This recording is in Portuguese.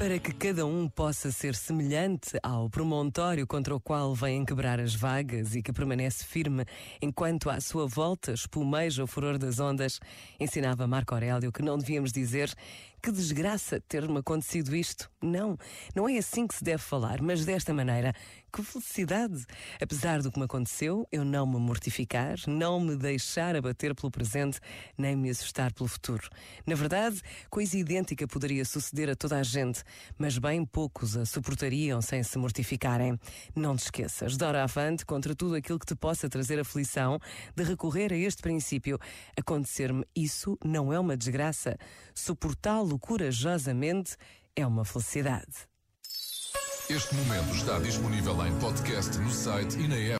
Para que cada um possa ser semelhante ao promontório contra o qual vêm quebrar as vagas e que permanece firme enquanto à sua volta espumeja o furor das ondas, ensinava Marco Aurélio que não devíamos dizer que desgraça ter-me acontecido isto. Não, não é assim que se deve falar, mas desta maneira. Que felicidade! Apesar do que me aconteceu, eu não me mortificar, não me deixar abater pelo presente, nem me assustar pelo futuro. Na verdade, coisa idêntica poderia suceder a toda a gente, mas bem poucos a suportariam sem se mortificarem. Não te esqueças, Dora Avante, contra tudo aquilo que te possa trazer aflição, de recorrer a este princípio. Acontecer-me isso não é uma desgraça. Suportá-lo corajosamente é uma felicidade. Este momento está disponível em podcast no site e na app.